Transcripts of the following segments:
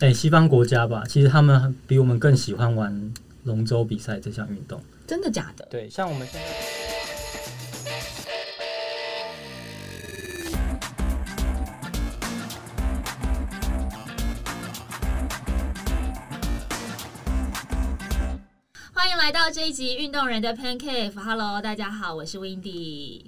哎，西方国家吧，其实他们比我们更喜欢玩龙舟比赛这项运动。真的假的？对，像我们现在。欢迎来到这一集运动人的 Pancake。Hello，大家好，我是 Windy。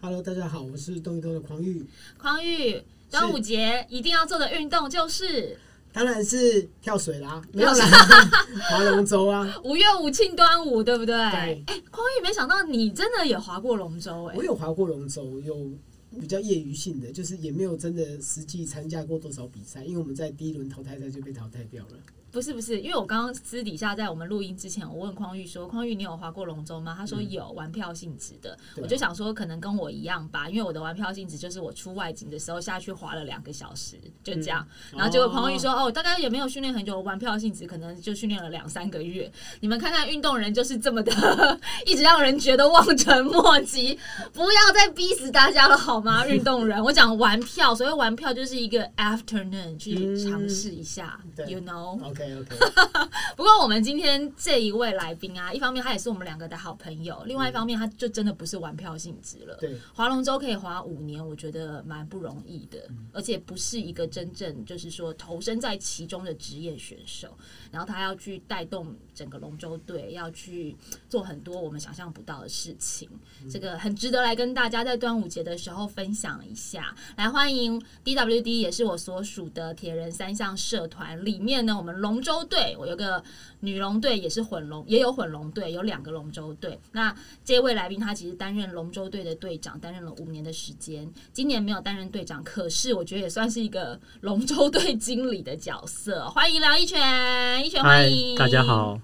Hello，大家好，我是动一动的狂玉，匡玉，端午节一定要做的运动就是当然是跳水啦，没有啦，划龙舟啊。五月五庆端午，对不对？对哎，匡玉，没想到你真的也划过龙舟，哎我，有划过龙舟，有比较业余性的，就是也没有真的实际参加过多少比赛，因为我们在第一轮淘汰赛就被淘汰掉了。不是不是，因为我刚刚私底下在我们录音之前，我问匡玉说：“匡玉，你有划过龙舟吗？”他说有，玩票性质的。我就想说，可能跟我一样吧，因为我的玩票性质就是我出外景的时候下去划了两个小时，就这样。然后结果匡玉说：“哦，大概也没有训练很久，玩票性质可能就训练了两三个月。”你们看看运动人就是这么的，一直让人觉得望尘莫及。不要再逼死大家了好吗？运动人，我讲玩票，所谓玩票就是一个 afternoon 去嗯尝试一下、对 y o u know。OK OK，不过我们今天这一位来宾啊，一方面他也是我们两个的好朋友，另外一方面他就真的不是玩票性质了。对，划龙舟可以划五年，我觉得蛮不容易的，而且不是一个真正就是说投身在其中的职业选手。然后他要去带动整个龙舟队，要去做很多我们想象不到的事情，这个很值得来跟大家在端午节的时候分享一下。来欢迎 DWD，也是我所属的铁人三项社团里面呢，我们龙舟队，我有个女龙队，也是混龙，也有混龙队，有两个龙舟队。那这位来宾他其实担任龙舟队的队长，担任了五年的时间。今年没有担任队长，可是我觉得也算是一个龙舟队经理的角色。欢迎梁一泉，一泉欢嗨迎，，大家。好。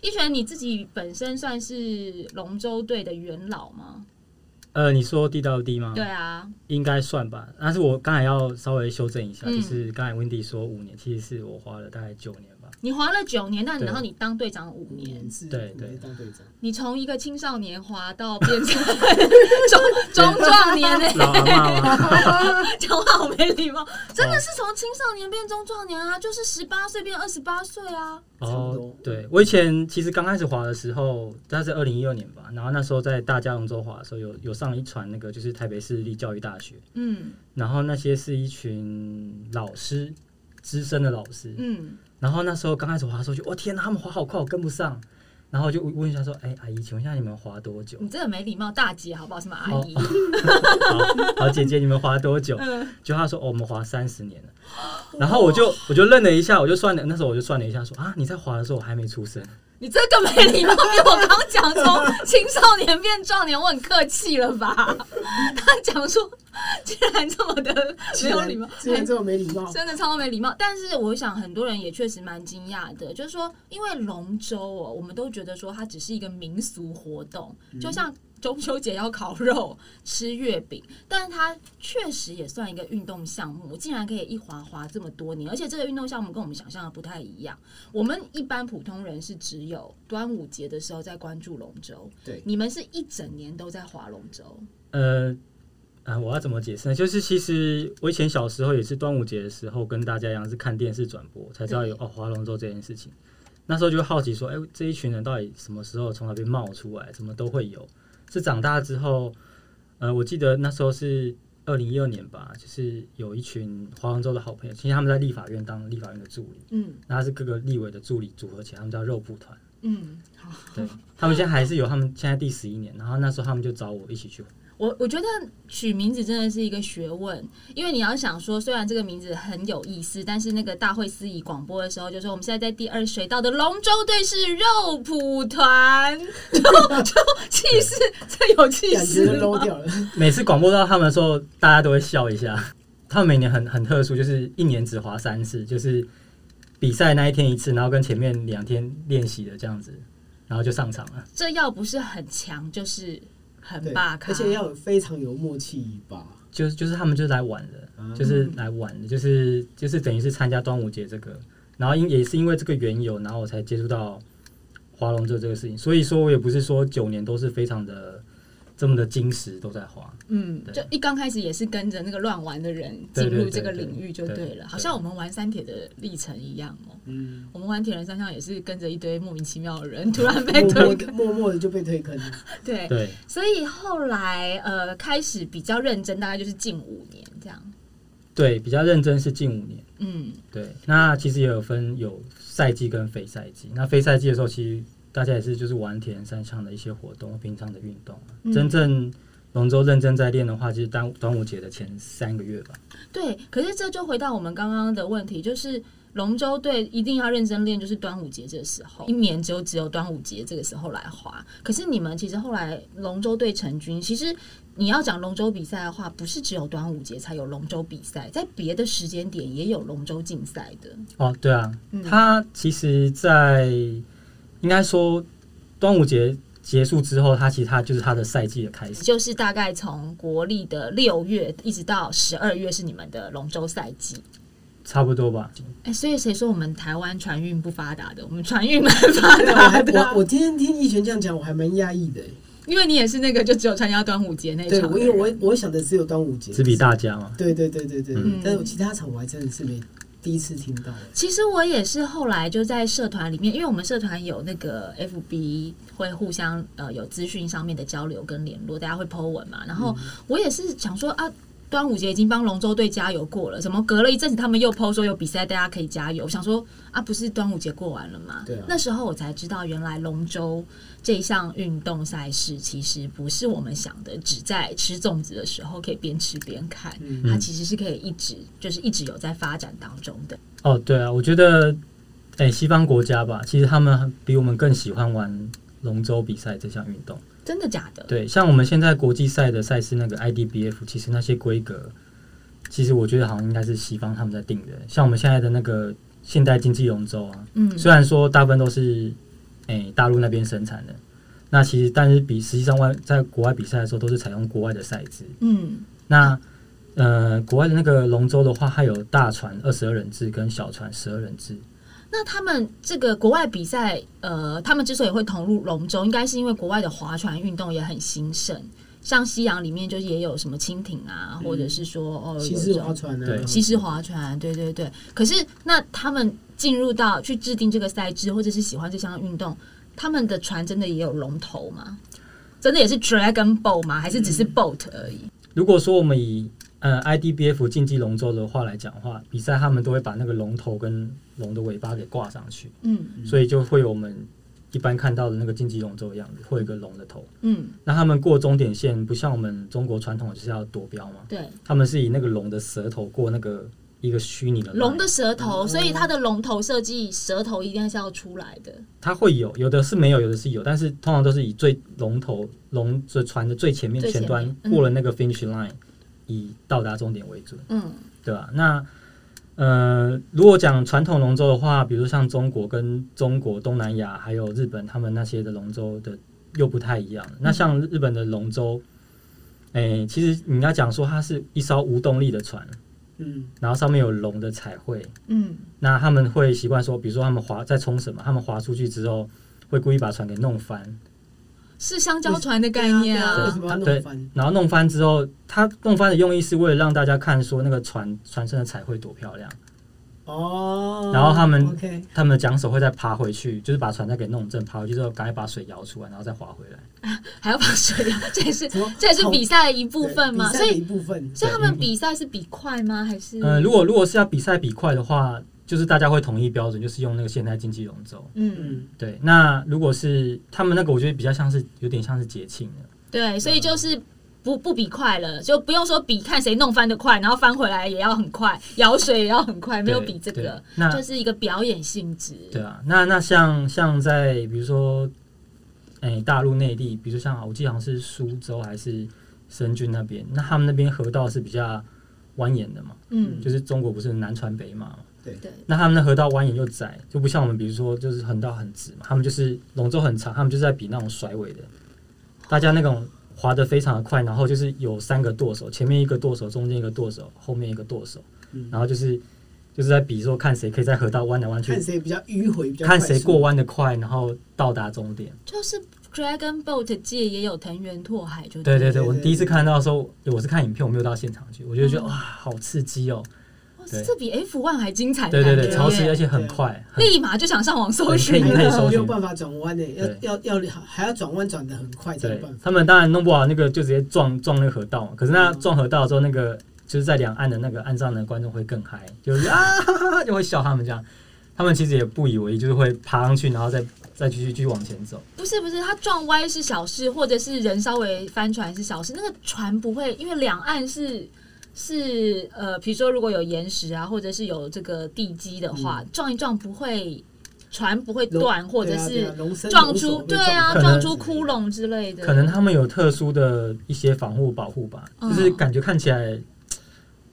一泉，你自己本身算是龙舟队的元老吗？呃，你说 D 到 D 吗？对，啊，应该算吧。但是我刚才要稍微修正一下，嗯就是刚才 Wendy 说五年，其实是我花了大概九年吧。你滑了九年，但然后你当队长五五年。年，是对对当队长，你从一个青少年滑到变成中中壮年呢？讲话好没礼貌，真的是从青少年变中壮年啊，就是十八岁变二十八岁啊。哦多，对我以前其实刚开始滑的时候，那是二零一二年吧，然后那时候在大家龙舟滑的时候，有有上一船那个就是台北市立教育大学，嗯。然后那些是一群老师，资深的老师，嗯，然后那时候刚开始滑的时候就，我、天哪，他们滑好快，我跟不上。然后就问一下说，哎，阿姨，请问一下你们滑多久？你真的没礼貌，大姐好不好？什么阿姨？好，好，姐姐，你们滑多久？嗯，就他说，哦，我们滑三十年了。然后我就我就愣了一下，我就算了，那时候我就算了一下，说啊，你在滑的时候我还没出生。你这个没礼貌，比我刚讲从青少年变壮年，我很客气了吧？他讲说，竟然这么的没有礼貌，竟然这么没礼貌，真的超没礼貌。但是我想很多人也确实蛮惊讶的，就是说，因为龙舟哦，我们都觉得说它只是一个民俗活动，就像中秋节要烤肉、吃月饼，但是它确实也算一个运动项目，竟然可以一滑滑这么多年，而且这个运动项目跟我们想象的不太一样。我们一般普通人是只有端午节的时候在关注龙舟，对，你们是一整年都在划龙舟。呃，啊，我要怎么解释呢？就是其实我以前小时候也是端午节的时候，跟大家一样是看电视转播才知道有哦划龙舟这件事情。那时候就好奇说，哎、这一群人到底什么时候从那边冒出来？怎么都会有？是长大之后，呃，我记得那时候是二零一二年吧，就是有一群华龙舟的好朋友，其实他们在立法院当立法院的助理，嗯那他是各个立委的助理组合起来，他们叫肉蒲团。嗯，好。对他们现在还是有，他们现在第十一年，然后那时候他们就找我一起去我我觉得取名字真的是一个学问，因为你要想说，虽然这个名字很有意思，但是那个大会司仪广播的时候就说，我们现在在第二水道的龙舟队是肉蒲团，就就气势，这有气势都吗 low 掉了。每次广播到他们的时候，大家都会笑一下。他们每年很很特殊，就是一年只滑三次，就是比赛那一天一次，然后跟前面两天练习的这样子，然后就上场了。这要不是很强，就是很对，霸咖，而且要有非常有默契吧。就是就是他们就是来玩的，嗯就是来玩的，就是就是等于是参加端午节这个，然后因也是因为这个缘由，然后我才接触到划龙舟这个事情。所以说我也不是说九年都是非常的这么的金石都在花。嗯，就一刚开始也是跟着那个乱玩的人进入这个领域就对对了，好像我们玩三铁的历程一样哦。嗯，我们玩铁人三项也是跟着一堆莫名其妙的人突然被推坑，默默的就被推坑了。对，对，所以后来呃开始比较认真，大概就是近五年这样。对，比较认真是近五年。嗯，对，那其实也有分有赛季跟非赛季。那非赛季的时候，其实大家也是就是玩铁人三项的一些活动，平常的运动真正龙舟认真在练的话，就是端端午节的前三个月吧。对。可是这就回到我们刚刚的问题，就是龙舟队一定要认真练，就是端午节这个时候，一年只有只有端午节这个时候来滑。可是你们其实后来龙舟队成军，其实你要讲龙舟比赛的话，不是只有端午节才有龙舟比赛，在别的时间点也有龙舟竞赛的。哦，对啊，嗯它其实，在应该说端午节结束之后，它其实它就是它的赛季的开始。就是大概从国历的六月一直到十二月是你们的龙舟赛季。差不多吧。哎、所以谁说我们台湾船运不发达的？我们船运蛮发达还的 啊、我我今天听逸璇这样讲，我还蛮压抑的。因为你也是那个就只有参加端午节那一，场因为我我想的只有端午节，只比大家嘛。对对对对对，嗯但是我其他场我还真的是没第一次听到。其实我也是后来就在社团里面，因为我们社团有那个 FB 会互相呃有资讯上面的交流跟联络，大家会 Po 文嘛。然后我也是想说啊，端午节已经帮龙舟队加油过了，怎么隔了一阵子他们又 Po 说有比赛，大家可以加油？我想说啊，不是端午节过完了吗？对啊那时候我才知道，原来龙舟这一项运动赛事其实不是我们想的，只在吃粽子的时候可以边吃边看，嗯它其实是可以一直就是一直有在发展当中的。哦，对啊，我觉得，哎、西方国家吧，其实他们比我们更喜欢玩龙舟比赛这项运动。真的假的？对，像我们现在国际赛的赛事那个 IDBF，其实那些规格，其实我觉得好像应该是西方他们在定的。像我们现在的那个现代经济龙舟啊，嗯，虽然说大部分都是诶、大陆那边生产的，那其实但是比实际上外在国外比赛的时候都是采用国外的赛制。嗯那呃，国外的那个龙舟的话，它有大船二十二人制跟小船十二人制。那他们这个国外比赛，呃，他们之所以会投入龙舟，应该是因为国外的划船运动也很兴盛，像西洋里面就是也有什么蜻蜓啊，或者是说哦，西式划船啊，对西式划船，对对对。可是那他们进入到去制定这个赛制，或者是喜欢这项运动，他们的船真的也有龙头吗？真的也是 dragon boat 吗？还是只是 boat 而已？如果说我们以呃 IDBF 竞技龙舟的话来讲的话，比赛他们都会把那个龙头跟龙的尾巴给挂上去，嗯。所以就会有我们一般看到的那个竞技龙舟的样子，会有一个龙的头。嗯，那他们过终点线不像我们中国传统就是要夺标嘛，对，他们是以那个龙的舌头过那个一个虚拟的龙的舌头，哦所以它的龙头设计舌头一定是要出来的。它会有，有的是没有，有的是有，但是通常都是以最龙头龙最船的最前面前端嗯。过了那个 finish line，、以到达终点为准，嗯对吧？那呃，如果讲传统龙舟的话，比如像中国跟中国、东南亚还有日本，他们那些的龙舟的又不太一样。那像日本的龙舟，哎、其实你要讲说它是一艘无动力的船，嗯，然后上面有龙的彩绘，嗯那他们会习惯说，比如说他们划在冲什么，他们划出去之后，会故意把船给弄翻，是香蕉船的概念啊为啊什。么要对弄翻？然后弄翻之后，他弄翻的用意是为了让大家看说那个船船身的彩绘多漂亮。哦，然后他们 OK，他们的桨手会再爬回去，就是把船再给弄正，爬回去之后赶快把水摇出来，然后再划回来。还要把水摇，这也是这也是比赛的一部分嘛。所以一部分，所以他们比赛是比快吗？还是呃，如果如果是要比赛比快的话，就是大家会统一标准，就是用那个现代竞技龙舟。嗯嗯，对，那如果是他们那个，我觉得比较像是有点像是节庆的。对，所以就是。不不比快了，就不用说比看谁弄翻的快，然后翻回来也要很快，舀水也要很快，没有比这个，那就是一个表演性质。对啊，那那像像在比如说，哎、大陆内地，比如像我记得好像是苏州还是深圳那边，那他们那边河道是比较蜿蜒的嘛，嗯，就是中国不是南船北马嘛，对，那他们的河道蜿蜒又窄，就不像我们比如说就是横道很直嘛，他们就是龙舟很长，他们就是在比那种甩尾的，大家那种滑得非常的快，然后就是有三个舵手，前面一个舵手，中间一个舵手，后面一个舵手，嗯然后就是就是在比说看谁可以在河道弯来弯去看，谁比较迂回，比较看谁过弯的快，然后到达终点。就是 Dragon Boat 界也有藤原拓海，就对对对，对对我第一次看到的时候，我是看影片，我没有到现场去，我就觉得嗯。哇，好刺激哦！这比 F one 还精彩的对对对，超刺激，耶而且很快。很立马就想上网搜寻了。没有办法转弯呢，对要要要还要转弯转的很快才有对办法。他们当然弄不好，那个就直接撞撞那个河道嘛。可是那嗯撞河道之后，那个就是在两岸的那个岸上的观众会更嗨，就是 啊哈哈哈就会笑他们这样。他们其实也不以为意，就是会爬上去，然后再再继续继续往前走。不是不是，它撞歪是小事，或者是人稍微翻船是小事，那个船不会，因为两岸是。是呃，比如说如果有岩石啊，或者是有这个地基的话，撞一撞不会船不会断，或者是啊撞出对啊，撞出窟窿之类的。可能他们有特殊的一些防护保护吧，嗯。就是感觉看起来，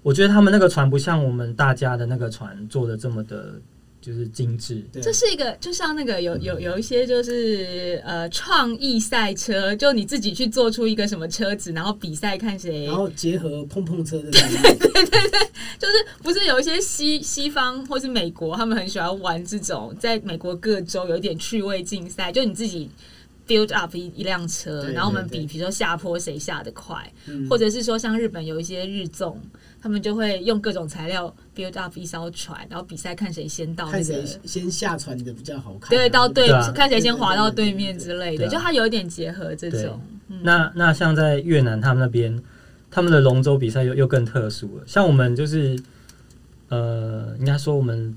我觉得他们那个船不像我们大家的那个船做的这么的，就是精致。对这是一个，就像那个有有有一些就是呃创意赛车，就你自己去做出一个什么车子，然后比赛看谁然后结合碰碰车的对对 对，就是不是有一些西西方或是美国，他们很喜欢玩这种，在美国各州有一点趣味竞赛，就你自己 build up 一一辆车，然后我们比，比如说下坡谁下的快，嗯或者是说像日本有一些日综，他们就会用各种材料 build up 一艘船，然后比赛看谁先到那看个谁。先下船的比较好看啊。对，到对看谁先滑到对面之类的，啊就它有一点结合这种。嗯那那像在越南他们那边，他们的龙舟比赛又又更特殊了。像我们就是，呃，应该说我们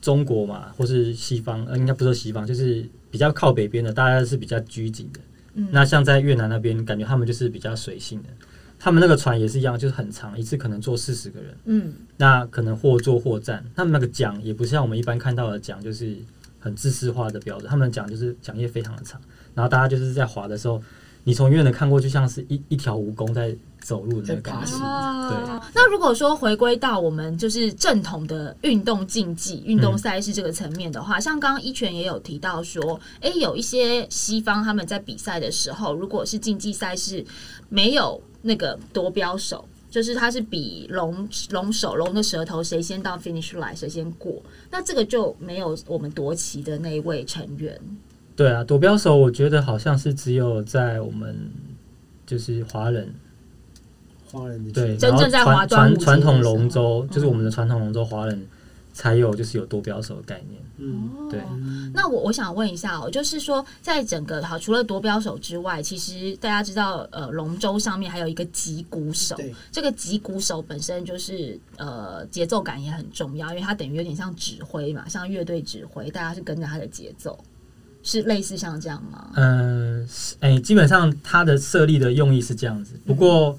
中国嘛，或是西方，呃，应该不是说西方，就是比较靠北边的，大家是比较拘谨的。嗯那像在越南那边，感觉他们就是比较随性的。他们那个船也是一样，就是很长，一次可能坐四十个人，嗯那可能或坐或站。他们那个桨也不像我们一般看到的桨，就是很自私化的标准。他们桨就是桨叶非常的长，然后大家就是在划的时候，你从远远的看过去，像是一一条蜈蚣在走路的那个感觉在爬行。啊，那如果说回归到我们就是正统的运动竞技、运动赛事这个层面的话，像刚刚一拳也有提到说，诶，有一些西方他们在比赛的时候，如果是竞技赛事没有那个夺标手。就是他是比龙龙首龙的舌头谁先到 finish line 谁先过，那这个就没有我们夺旗的那一位成员。对啊，夺标手我觉得好像是只有在我们就是华人华人的对，真正在华传传传统龙舟就是我们的嗯传统龙舟华人才有就是有夺标手的概念。嗯，对嗯那我我想问一下哦，就是说，在整个好除了夺标手之外，其实大家知道，呃，龙舟上面还有一个击鼓手。对，这个击鼓手本身就是呃节奏感也很重要，因为它等于有点像指挥嘛，像乐队指挥，大家是跟着他的节奏，是类似像这样吗？嗯，是哎、基本上它的设立的用意是这样子。不过，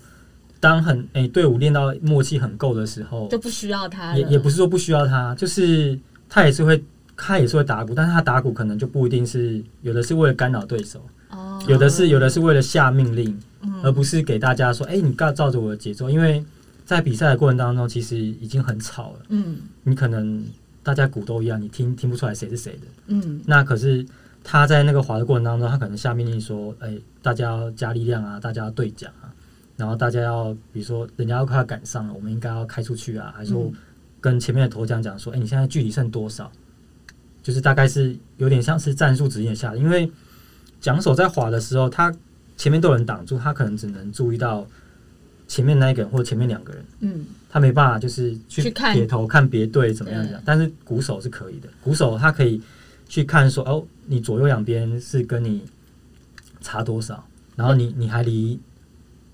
当很哎、队伍练到默契很够的时候就，不需要他了，也也不是说不需要他，就是他也是会他也是会打鼓，但是他打鼓可能就不一定是有的是为了干扰对手，哦，有的是有的是为了下命令，嗯而不是给大家说，哎、你照照着我的节奏，因为在比赛的过程当中，其实已经很吵了，嗯你可能大家鼓都一样，你听听不出来谁是谁的。嗯那可是他在那个滑的过程当中，他可能下命令说：“哎、大家要加力量啊，大家要对讲啊，然后大家要比如说人家要快要赶上了，我们应该要开出去啊，还是说嗯跟前面的头奖讲说：哎、你现在距离剩多少？就是大概是有点像是战术指引下的，因为桨手在滑的时候，他前面都有人挡住，他可能只能注意到前面那一个人或前面两个人。”嗯他没办法，就是去去看撇头看别队怎么样对讲，但是鼓手是可以的。鼓手他可以去看说，哦，你左右两边是跟你差多少，然后你你还离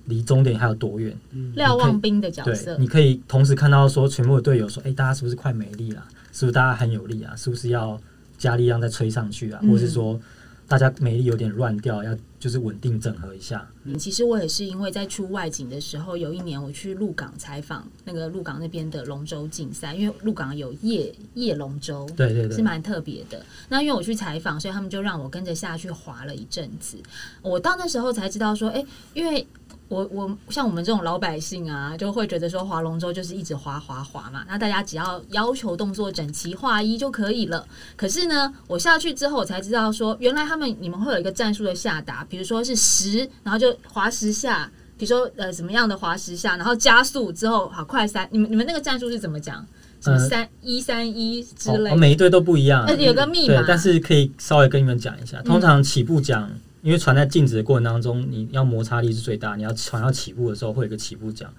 离终点还有多远？嗯瞭望兵的角对色，，你可以同时看到说全部的队友说，哎、大家是不是快没力了？是不是大家很有力啊？是不是要加力量再吹上去啊？嗯或者是说大家没力有点乱掉，要就是稳定整合一下？嗯其实我也是因为在出外景的时候，有一年我去鹿港采访那个鹿港那边的龙舟竞赛，因为鹿港有夜夜龙舟，对对对，是蛮特别的。那因为我去采访，所以他们就让我跟着下去滑了一阵子。我到那时候才知道说，哎、因为我我像我们这种老百姓啊，就会觉得说划龙舟就是一直划划划嘛，那大家只要要求动作整齐划一就可以了。可是呢，我下去之后我才知道说，原来他们你们会有一个战术的下达，比如说是十，然后就划十下。比如说，呃，怎么样的划十下，然后加速之后，好快三，你们你们那个战术是怎么讲？什么呃三一三一之哦类的？哦每一队都不一样有个密码，对，但是可以稍微跟你们讲一下，通常起步桨因为船在静止的过程当中，你要摩擦力是最大，你要船要起步的时候会有一个起步桨。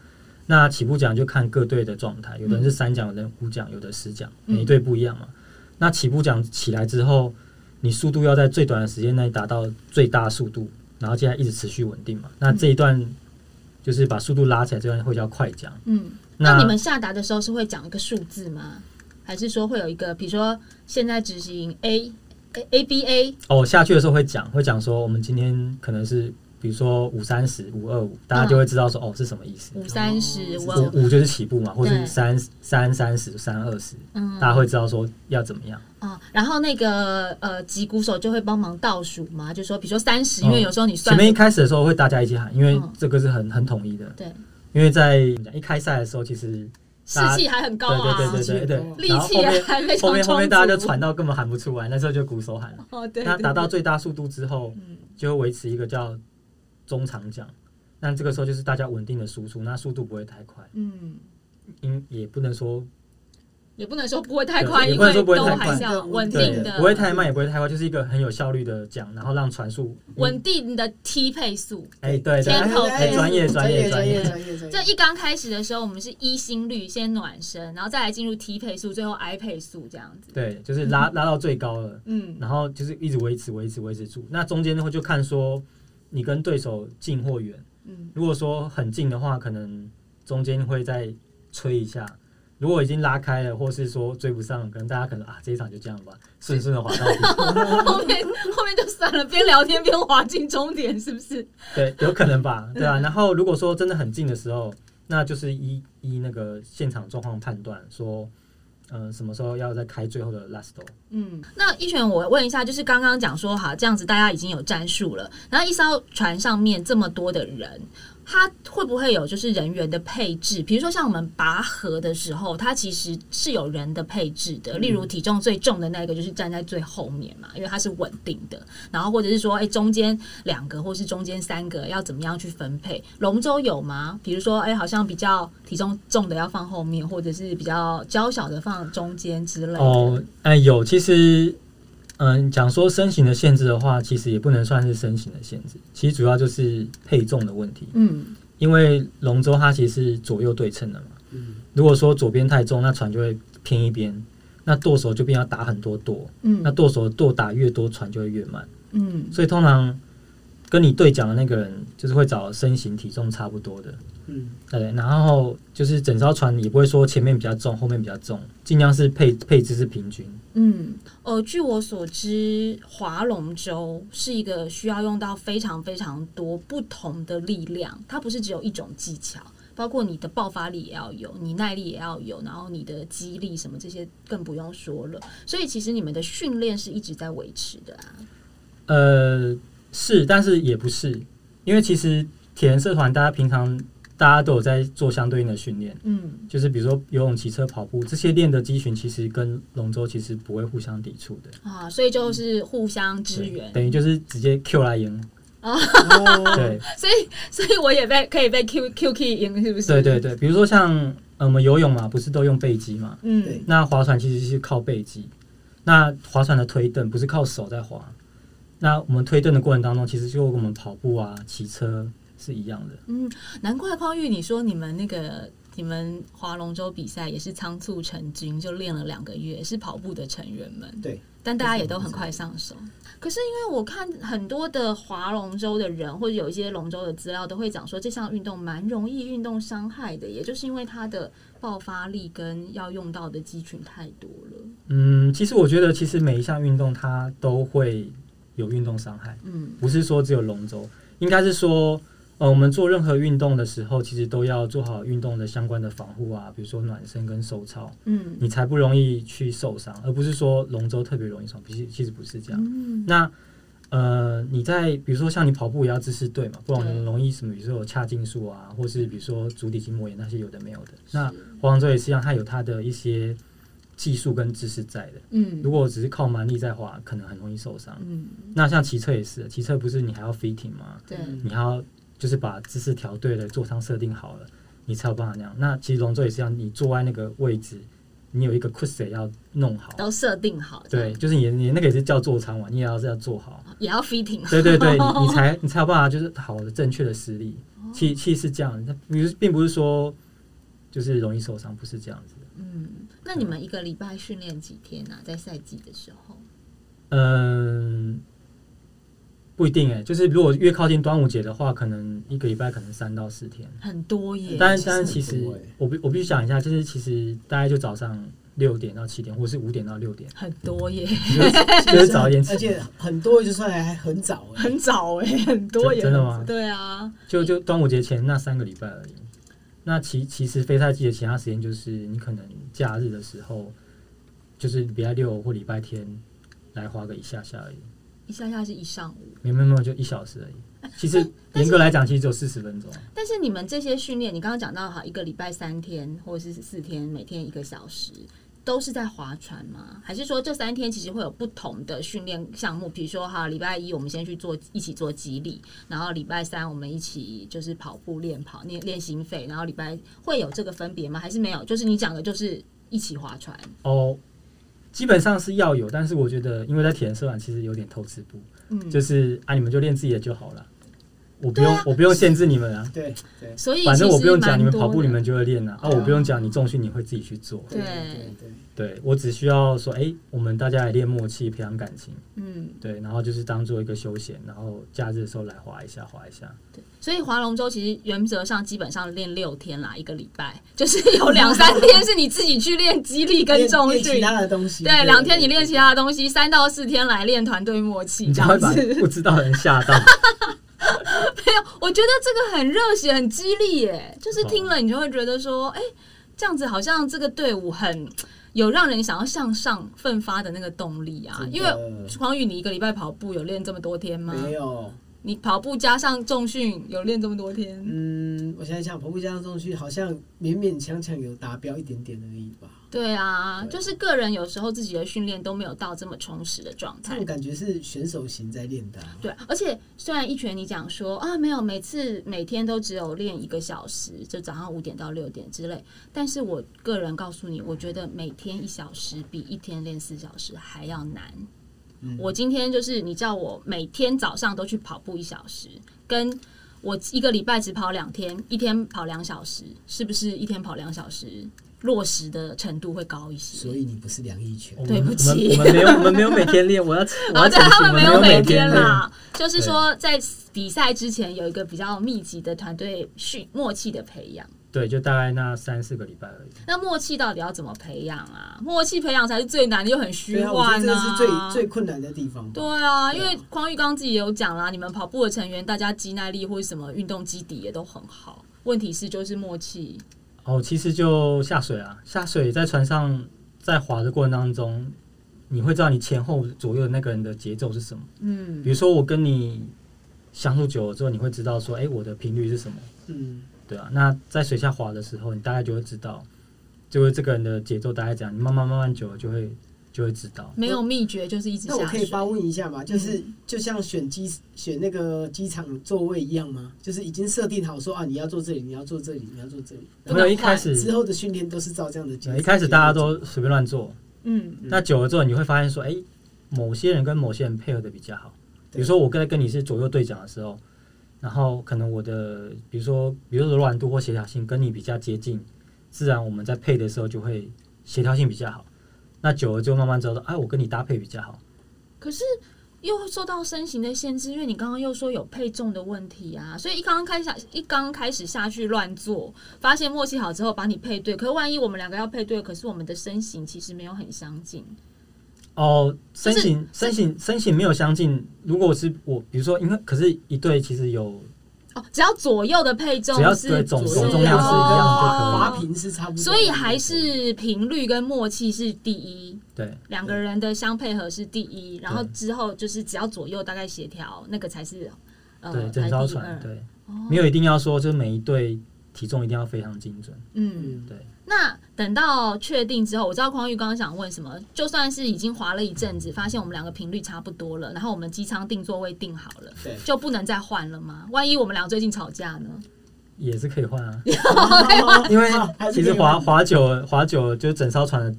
那起步桨就看各队的状态，有的人是三桨，有的人五桨，有的十桨，每一队不一样嘛。那起步桨起来之后，你速度要在最短的时间内达到最大速度，然后接下来一直持续稳定嘛。那这一段就是把速度拉起来，这段会叫快桨。嗯，那你们下达的时候是会讲一个数字吗？还是说会有一个，比如说现在执行 A A A B A？哦，下去的时候会讲，会讲说我们今天可能是。比如说五三十五二五，大家就会知道说哦是什么意思。五三十五五五就是起步嘛，或是三三三十三二十，嗯，大家会知道说要怎么样。哦，然后那个呃击鼓手就会帮忙倒数嘛，就说比如说三十，因为有时候你前面一开始的时候会大家一起喊，因为这个是很很统一的。对，因为在一开赛的时候其实士气还很高啊，对对对对对，力气还没后面后面大家就喘到根本喊不出来，那时候就鼓手喊了。哦，对。那达到最大速度之后，就会维持一个叫。中长桨，那这个时候就是大家稳定的输出，那速度不会太快。嗯，因也不能说，也不能说不会太快，因为都还是要，稳定的，不会太慢，也不会太快，就是一个很有效率的讲，然后让传输稳定的 T 配速。哎，对，天头配专业专业专业。这一刚开始的时候，我们是一心率先暖身，然后再来进入 T 配速，最后 I 配速这样子。对，就是拉拉到最高了，嗯，然后就是一直维持维持维持住。那中间的话就看说。你跟对手近或远，嗯，如果说很近的话，可能中间会再吹一下；如果已经拉开了，或是说追不上，可能大家可能啊，这一场就这样吧，顺顺的滑到底。后面后面就算了，边聊天边滑进终点，是不是？对，有可能吧，对啊。然后如果说真的很近的时候，那就是依依那个现场状况判断说。嗯，什么时候要再开最后的 last door？嗯，那一璇，我问一下，就是刚刚讲说，哈，这样子大家已经有战术了，然后一艘船上面这么多的人。它会不会有就是人员的配置？比如说像我们拔河的时候，它其实是有人的配置的。例如体重最重的那个就是站在最后面嘛，因为它是稳定的。然后或者是说，哎，中间两个或是中间三个要怎么样去分配？龙舟有吗？比如说，哎，好像比较体重重的要放后面，或者是比较娇小的放中间之类的。哦，哎，有，其实。嗯，讲说身形的限制的话，其实也不能算是身形的限制，其实主要就是配重的问题。嗯，因为龙舟它其实是左右对称的嘛。嗯，如果说左边太重，那船就会偏一边，那舵手就变要打很多舵。嗯，那舵手舵打越多，船就会越慢。嗯，所以通常跟你对讲的那个人，就是会找身形体重差不多的。嗯，对，然后就是整艘船也不会说前面比较重，后面比较重，尽量是配配置是平均。嗯，呃，据我所知，划龙舟是一个需要用到非常非常多不同的力量，它不是只有一种技巧，包括你的爆发力也要有，你耐力也要有，然后你的肌力什么这些更不用说了。所以其实你们的训练是一直在维持的啊。呃，是，但是也不是，因为其实铁人社团大家平常。大家都有在做相对应的训练，嗯，就是比如说游泳、骑车、跑步这些练的肌群，其实跟龙舟其实不会互相抵触的。啊，所以就是互相支援，等于就是直接 Q 来赢。啊，对，所以所以我也被可以被 Q Q K 赢，是不是？对对对，比如说像我们游泳嘛，不是都用背肌嘛，嗯，那划船其实是靠背肌，那划船的推蹬不是靠手在划，那我们推蹬的过程当中，其实就跟我们跑步啊、骑车。是一样的，嗯，难怪匡玉，你说你们那个你们划龙舟比赛也是仓促成军，就练了两个月，是跑步的成员们，对，但大家也都很快上手。可是因为我看很多的划龙舟的人，或者有一些龙舟的资料，都会讲说这项运动蛮容易运动伤害的，也就是因为它的爆发力跟要用到的肌群太多了。嗯，其实我觉得，其实每一项运动它都会有运动伤害，嗯，不是说只有龙舟，应该是说。呃，我们做任何运动的时候，其实都要做好运动的相关的防护啊，比如说暖身跟手操，嗯，你才不容易去受伤，而不是说龙舟特别容易伤，其实其实不是这样。那呃，你在比如说像你跑步也要姿势对嘛，不然容易什么，比如说有髂胫束啊，或是比如说足底筋膜炎那些有的没有的。那划龙舟也是一样，它有它的一些技术跟知识在的。嗯，如果只是靠蛮力在滑，可能很容易受伤。嗯，那像骑车也是，骑车不是你还要 fitting 吗？对，你还要。就是把姿势调对了，座舱设定好了，你才有办法那样。那其实龙舟也是一样，你坐在那个位置，你有一个 q u z 要弄好，都设定好，对，，就是你你那个也是叫座舱嘛，你也要是要做好，也要 fitting，对对对，你你才 你才有办法就是好的正确的实力，哦。气气是这样，那并并不是说就是容易受伤，不是这样子的。嗯，那你们一个礼拜训练几天啊？在赛季的时候，嗯，不一定哎，就是如果越靠近端午节的话，可能一个礼拜可能三到四天。很多耶，但是但是其实我必我必须讲一下，就是其实大概就早上六点到七点，或是五点到六点，很多耶，就是 就是早一点起。而且很多就算还很早哎、很早哎，很多耶，真真的吗？对啊，就就端午节前那三个礼拜而已。那其其实非赛季的其他时间，就是你可能假日的时候，就是礼拜六或礼拜天来花个一下下而已，一下下是一上午。没有没有，就一小时而已。其实严格来讲，其实只有四十分钟。但是你们这些训练，你刚刚讲到哈，一个礼拜三天或者是四天，每天一个小时，都是在划船吗？还是说这三天其实会有不同的训练项目？比如说哈，礼拜一我们先去做一起做肌力，然后礼拜三我们一起就是跑步练跑练练心肺，然后礼拜会有这个分别吗？还是没有？就是你讲的就是一起划船，哦，基本上是要有，但是我觉得，因为在体验社团其实有点偷吃步，嗯，就是啊，你们就练自己的就好了，我不用、啊。我不用限制你们啊，对对。所以反正我不用讲，你们跑步你们就会练啊，啊，我不用讲，你重训你会自己去做，对。对对对，我只需要说，哎、我们大家来练默契，培养感情，嗯，对，然后就是当做一个休闲，然后假日的时候来滑一下，滑一下，所以划龙舟其实原则上基本上练六天啦，一个礼拜。就是有两三天是你自己去练肌力跟重训其，他的东西，对，两天你练其他的东西，三到四天来练团队默契，这你才会把样子。不知道人吓到。没有，我觉得这个很热血，很激励耶。就是听了你就会觉得说，哎、这样子好像这个队伍很有让人想要向上奋发的那个动力啊。因为黄宇，你一个礼拜跑步有练这么多天吗？没有，你跑步加上重训有练这么多天？嗯，我想想，跑步加上重训好像勉勉强强有达标一点点而已吧。对啊，对就是个人有时候自己的训练都没有到这么充实的状态这种。感觉是选手型在练的、啊，对，而且虽然一拳你讲说啊，没有每次每天都只有练一个小时，就早上五点到六点之类，但是我个人告诉你，我觉得每天一小时比一天练四小时还要难。嗯我今天就是你叫我每天早上都去跑步一小时，跟我一个礼拜只跑两天，一天跑两小时，是不是一天跑两小时落实的程度会高一些？所以你不是梁一拳对不起我们没有我们没有每天练，我要 我要他们没有每每天。啦，就是说在比赛之前有一个比较密集的团队训默契的培养。对，就大概那三四个礼拜而已。那默契到底要怎么培养啊？默契培养才是最难的，又很虚幻得这是最啊。最困难的地方。对啊，因为匡玉刚刚自己也有讲啦，你们跑步的成员，大家肌耐力或者什么运动基底也都很好。问题是就是默契，哦，其实就下水啊，下水在船上在滑的过程当中，你会知道你前后左右的那个人的节奏是什么。嗯比如说我跟你相处久了之后，你会知道说，哎、我的频率是什么，嗯，对啊。那在水下滑的时候，你大概就会知道，就是这个人的节奏大概这样。你慢慢慢慢久了就会就会知道。没有秘诀，就是一直下。那我可以发问一下吗？就是嗯就像选机选那个机场座位一样吗？就是已经设定好说啊，你要坐这里，你要坐这里，你要坐这里。不没有一开始之后的训练都是照这样的节奏。一开始大家都随便乱做，嗯那久了之后你会发现说，哎、某些人跟某些人配合的比较好。比如说我跟跟你是左右对讲的时候，然后可能我的比如说比如说柔软度或协调性跟你比较接近，自然我们在配的时候就会协调性比较好。那久了就慢慢知道，哎，我跟你搭配比较好。可是又受到身形的限制，因为你刚刚又说有配重的问题啊，所以一刚刚开始下一刚开始下去乱做，发现默契好之后把你配对，可是万一我们两个要配对，可是我们的身形其实没有很相近，哦，身就是形身形身形没有相近。如果是我，比如说，因为可是一对其实有哦，只要左右的配重只要是对总左总重量是一样就可以滑哦频是差不多的，所以还是频率跟默契是第一，对两个人的相配合是第一，然后之后就是只要左右大概协调，那个才是呃对整艘排第二船对，哦没有一定要说就是每一对体重一定要非常精准。嗯。嗯，对那等到确定之后，我知道匡玉刚刚想问什么，就算是已经滑了一阵子，发现我们两个频率差不多了，然后我们机舱定座位定好了，对就不能再换了吗？万一我们俩最近吵架呢？也是可以换啊，因因为其实滑可以换滑久了滑久了，就整艘船的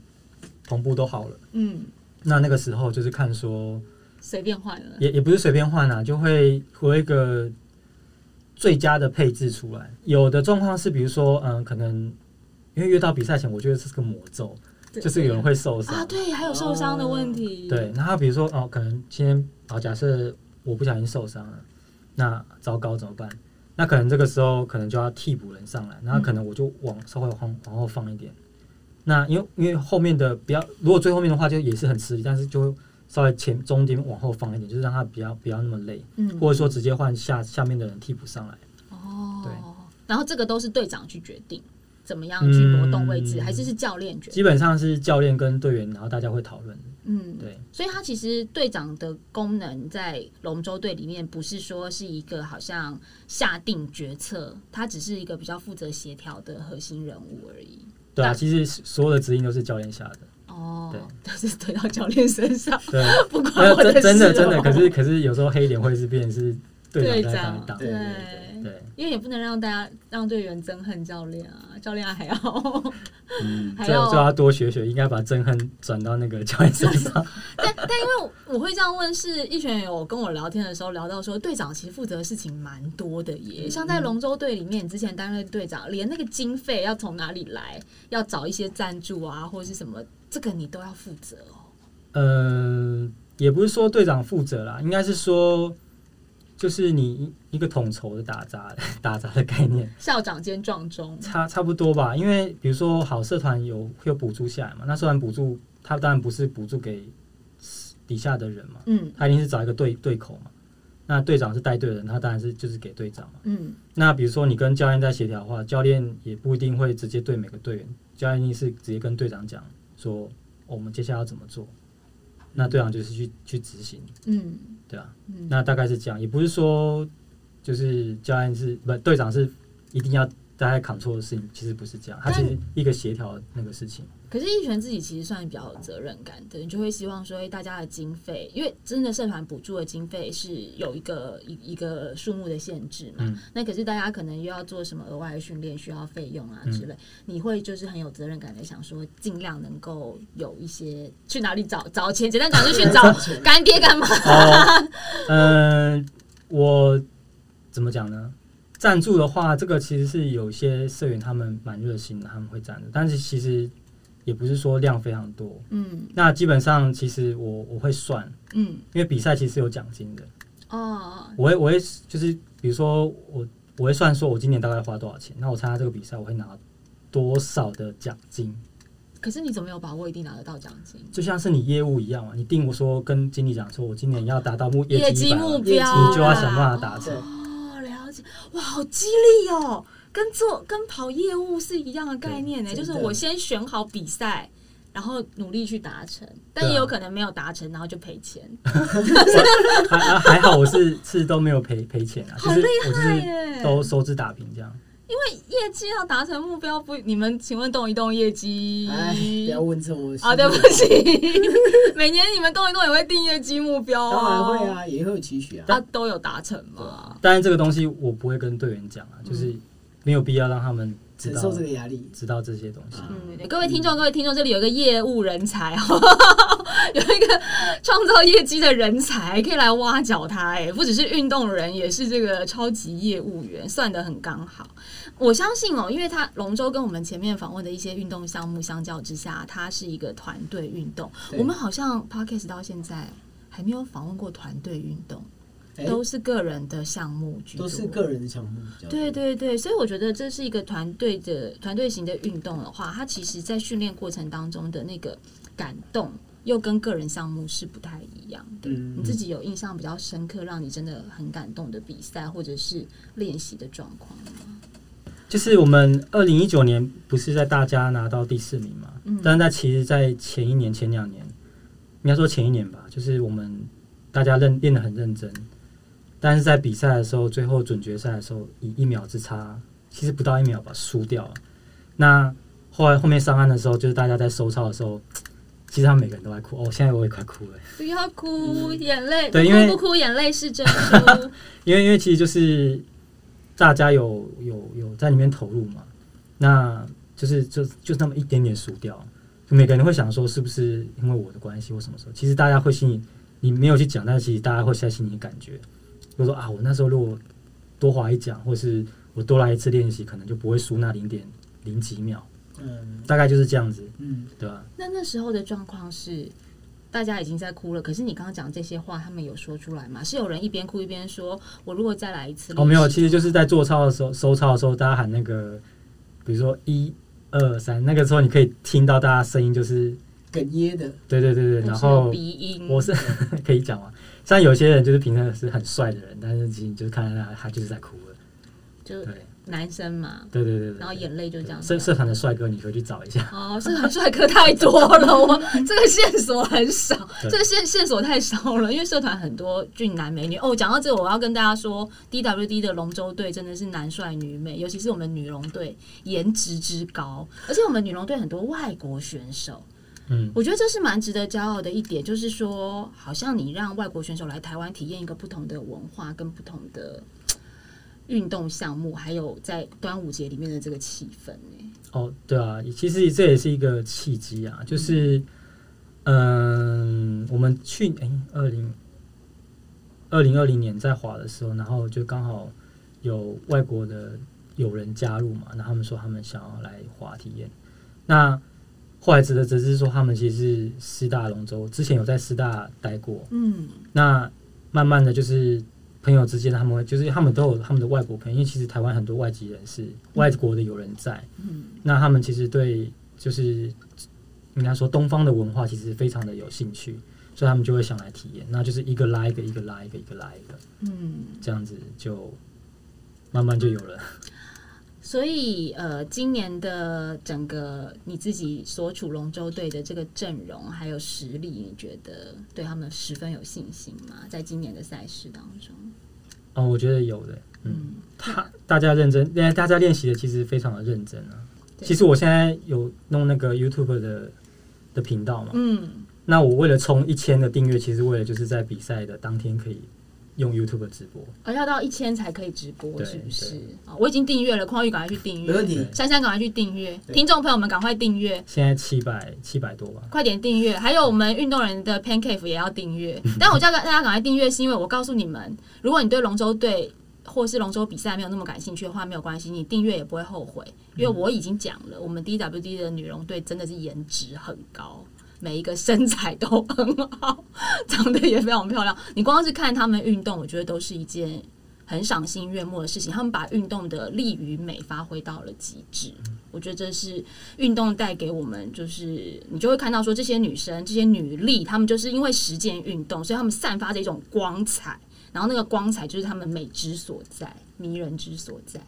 同步都好了，嗯，那那个时候就是看说，随便换了，也也不是随便换啊，就会回一个最佳的配置出来。有的状况是，比如说，嗯，可能因为越到比赛前，我觉得这是个魔咒，就是有人会受伤啊，对，还有受伤的问题，对，然后比如说哦，可能今天啊，假设我不小心受伤了，那糟糕怎么办？那可能这个时候可能就要替补人上来，然后可能我就往稍微往往后放一点。那因为因为后面的比较，如果最后面的话就也是很吃力，但是就稍微前中间往后放一点，就是让他比较不要那么累，嗯，或者说直接换下下面的人替补上来。哦，对，然后这个都是队长去决定怎么样去挪动位置，嗯还是是教练决定？基本上是教练跟队员，然后大家会讨论。嗯，对，所以他其实队长的功能在龙舟队里面，不是说是一个好像下定决策，他只是一个比较负责协调的核心人物而已。对啊，其实所有的指引都是教练下的。哦，对，都是推到教练身上，对，不没关我事、有真真的哦真的，可是可是有时候黑脸会是变成是队队长。对对对，因为也不能让大家让队员憎恨教练啊，教练还要嗯，还要这就要多学学，应该把憎恨转到那个教练身上。但但因为我会这样问，是一璇有跟我聊天的时候聊到说，队长其实负责的事情蛮多的耶。像在龙舟队里面，你之前担任队长，连那个经费要从哪里来，要找一些赞助啊，或者是什么，这个你都要负责哦。嗯，也不是说队长负责啦，应该是说就是你一个统筹的打杂 打杂的概念，校长兼撞钟，差差不多吧。因为比如说好社团有会有补助下来嘛，那社团补助他当然不是补助给底下的人嘛，嗯他一定是找一个对对口嘛。那队长是带队的人，他当然是就是给队长嘛。嗯那比如说你跟教练在协调的话，教练也不一定会直接对每个队员，教练一定是直接跟队长讲说、哦我们接下来要怎么做，那队长就是去去执行，嗯对啊，嗯，那大概是这样，也不是说就是教练是不队长是一定要大家 control 的事情，其实不是这样，他其实一个协调那个事情，可是一拳自己其实算比较有责任感的，你就会希望说，哎，大家的经费，因为真的社团补助的经费是有一个一一个数目的限制嘛。嗯那可是大家可能又要做什么额外的训练，需要费用啊之类，你会就是很有责任感的想说，尽量能够有一些去哪里找找钱，简单讲就去找干爹干妈。哦，嗯、我怎么讲呢？赞助的话，这个其实是有些社员他们蛮热心的，他们会赞助，但是其实也不是说量非常多。嗯那基本上其实我我会算，嗯因为比赛其实有奖金的，哦我会我会就是比如说我我会算说我今年大概花多少钱，那我参加这个比赛我会拿多少的奖金，可是你怎么有把握一定拿得到奖金？就像是你业务一样嘛，你定我说跟经理讲说我今年要达到目业绩绩100万目标，你就要想办法达成。哦，了解，哇，好激励哦，跟做跟跑业务是一样的概念呢，对就是我先选好比赛。然后努力去达成，但也有可能没有达成，然后就赔钱。还好，我是是都没有赔赔钱啊，就是我就哎是耶都收支打平这样。因为业绩要达成目标，不，你们请问动一动业绩？哎，不要问这种啊，对不起，每年你们动一动也会定业绩目标当然会啊，啊，也会有期许啊。啊，都有达成嘛？当然这个东西我不会跟队员讲啊，就是没有必要让他们承受这个压力，知道这些东西。嗯，对各位听众，各位听众，这里有一个业务人才，有一个创造业绩的人才，可以来挖角他。哎，不只是运动人，也是这个超级业务员，算得很刚好。我相信哦，因为他龙舟跟我们前面访问的一些运动项目相较之下，它是一个团队运动。我们好像 podcast 到现在还没有访问过团队运动，哎都是个人的项目居多，都是个人的项目。对对对，所以我觉得这是一个团队的团队型的运动的话，它其实在训练过程当中的那个感动，又跟个人项目是不太一样的。嗯你自己有印象比较深刻，让你真的很感动的比赛或者是练习的状况吗？就是我们二零一九年不是在大家拿到第四名嘛，嗯但是在其实，在前一年、前两年，应该说前一年吧，就是我们大家认练得很认真，但是在比赛的时候，最后准决赛的时候，以一秒之差，其实不到一秒吧，输掉了。那后来后面上岸的时候，就是大家在收操的时候，其实他们每个人都在哭。哦，现在我也快哭了，不要哭，眼泪对因为不哭，眼泪是珍珠。因 为因为其实就是大家有有有在里面投入嘛，那就是就就那么一点点输掉。每个人会想说是不是因为我的关系或什么时候？其实大家会心里你没有去讲，但是其实大家会在心里感觉，就说啊，我那时候如果多滑一桨，或是我多来一次练习，可能就不会输那零点零几秒，嗯大概就是这样子，嗯，对吧？那那时候的状况是，大家已经在哭了，可是你刚刚讲这些话，他们有说出来吗？是有人一边哭一边说：“我如果再来一次。”哦，没有，其实就是在做操的时候，收操的时候，大家喊那个，比如说一二三，那个时候你可以听到大家声音，就是哽咽的，对对对对，然后鼻音，我是 可以讲嘛，像有些人就是平常是很帅的人，但是其实就是看到他他就是在哭了，就对男生嘛，对对对对，然后眼泪就这样社社团的帅哥，你可以去找一下。哦，社团帅哥太多了，我这个线索很少，这个线线索太少了，因为社团很多俊男美女。哦，讲到这个，我要跟大家说，DWD 的龙舟队真的是男帅女美，尤其是我们女龙队颜值之高，而且我们女龙队很多外国选手。嗯，我觉得这是蛮值得骄傲的一点，就是说，好像你让外国选手来台湾体验一个不同的文化跟不同的 运动项目，还有在端午节里面的这个气氛呢。哦，对啊，其实这也是一个契机啊，就是，嗯，我们去年二零二零二零年在滑的时候，然后就刚好有外国的友人加入嘛，那他们说他们想要来滑体验，那后来值得只是说他们其实是师大龙舟，之前有在师大待过，嗯，那慢慢的就是朋友之间，他们会就是他们都有他们的外国朋友，因为其实台湾很多外籍人士、外国的友人在，嗯，那他们其实对就是应该说东方的文化其实非常的有兴趣，所以他们就会想来体验，那就是一个拉一个，一个拉一个，一个拉一个，嗯，这样子就慢慢就有了。所以呃，今年的整个你自己所处龙舟队的这个阵容还有实力，你觉得对他们十分有信心吗？在今年的赛事当中，哦，我觉得有的，嗯，嗯，他大家认真，大家练习的其实非常的认真啊。其实我现在有弄那个 YouTube 的的频道嘛，嗯，那我为了冲一千的订阅，其实为了就是在比赛的当天可以用 YouTube 直播。而要到一千才可以直播，是不是我已经订阅了，匡玉赶快去订阅，没问题。珊珊赶快去订阅，听众朋友们赶快订阅。现在七百七百多吧，快点订阅，还有我们运动人的 Pancake 也要订阅。但我叫大家赶快订阅，是因为我告诉你们，如果你对龙舟队或是龙舟比赛没有那么感兴趣的话，没有关系，你订阅也不会后悔，因为我已经讲了，我们 DWD 的女龙队真的是颜值很高。每一个身材都很好，长得也非常漂亮。你光是看他们运动，我觉得都是一件很赏心悦目的事情。他们把运动的力与美发挥到了极致，我觉得这是运动带给我们，就是你就会看到说这些女生、这些女力，她们就是因为实践运动，所以她们散发着一种光彩，然后那个光彩就是她们美之所在、迷人之所在。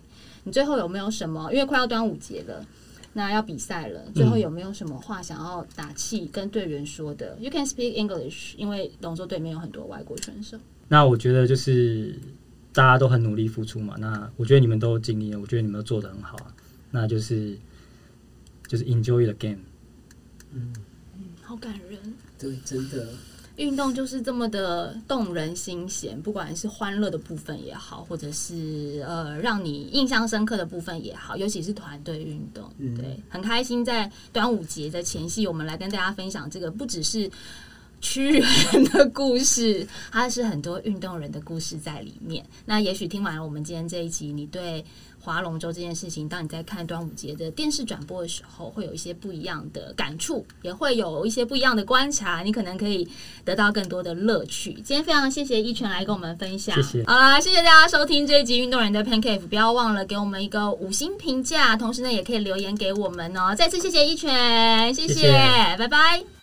你最后有没有什么？因为快要端午节了。那要比赛了，最后有没有什么话想要打气跟队员说的？You can speak English，因为龙舟队里面有很多外国选手。那我觉得就是大家都很努力付出嘛，那我觉得你们都尽力了，我觉得你们都做的很好啊，那就是就是 enjoy the game。嗯，好感人。对，真的，运动就是这么的动人心弦，不管是欢乐的部分也好，或者是呃让你印象深刻的部分也好，尤其是团队运动，嗯。对，很开心在端午节的前夕，我们来跟大家分享这个，不只是屈原的故事，它是很多运动人的故事在里面。那也许听完了我们今天这一集，你对划龙舟这件事情，当你在看端午节的电视转播的时候，会有一些不一样的感触，也会有一些不一样的观察，你可能可以得到更多的乐趣。今天非常谢谢一拳来跟我们分享，谢谢好啦，谢谢大家收听这一集运动人的 Pancake，不要忘了给我们一个五星评价，同时呢也可以留言给我们哦。再次谢谢一拳，谢谢谢拜拜。